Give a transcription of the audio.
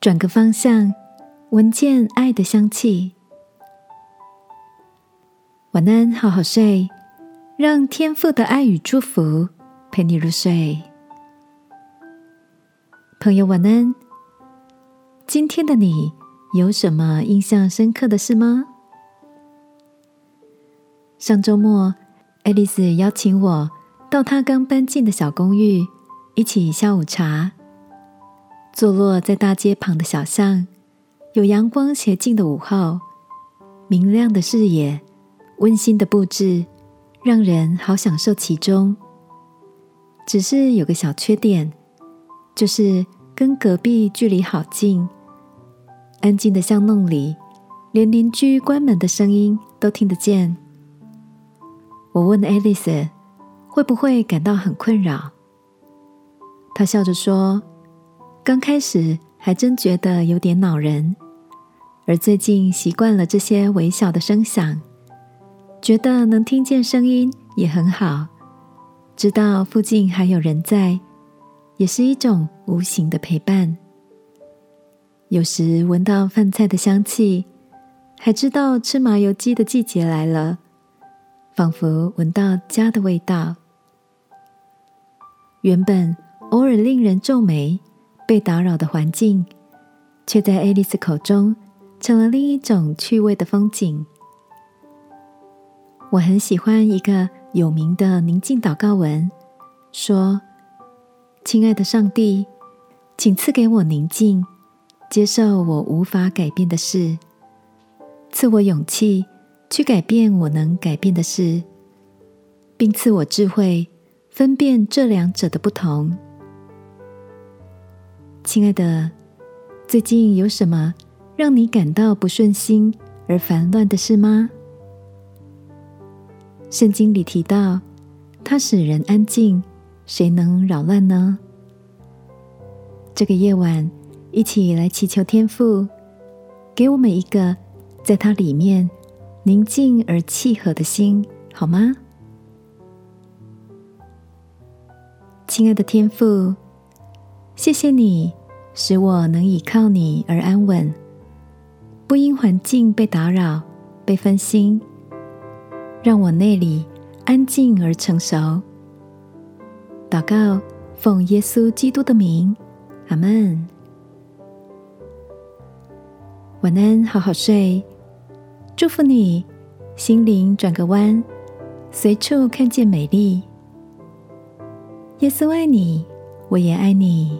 转个方向，闻见爱的香气。晚安，好好睡，让天父的爱与祝福陪你入睡。朋友，晚安。今天的你有什么印象深刻的事吗？上周末，爱丽丝邀请我到她刚搬进的小公寓，一起下午茶。坐落在大街旁的小巷，有阳光斜进的午后，明亮的视野，温馨的布置，让人好享受其中。只是有个小缺点，就是跟隔壁距离好近，安静的巷弄里，连邻居关门的声音都听得见。我问爱丽丝，会不会感到很困扰？她笑着说：“刚开始还真觉得有点恼人，而最近习惯了这些微小的声响，觉得能听见声音也很好。知道附近还有人在，也是一种无形的陪伴。有时闻到饭菜的香气，还知道吃麻油鸡的季节来了。”仿佛闻到家的味道。原本偶尔令人皱眉、被打扰的环境，却在爱丽丝口中成了另一种趣味的风景。我很喜欢一个有名的宁静祷告文，说：“亲爱的上帝，请赐给我宁静，接受我无法改变的事，赐我勇气。”去改变我能改变的事，并赐我智慧，分辨这两者的不同。亲爱的，最近有什么让你感到不顺心而烦乱的事吗？圣经里提到，它使人安静，谁能扰乱呢？这个夜晚，一起来祈求天父，给我们一个在它里面。宁静而契合的心，好吗？亲爱的天父，谢谢你使我能倚靠你而安稳，不因环境被打扰、被分心，让我内里安静而成熟。祷告，奉耶稣基督的名，阿门。晚安，好好睡。祝福你，心灵转个弯，随处看见美丽。耶稣爱你，我也爱你。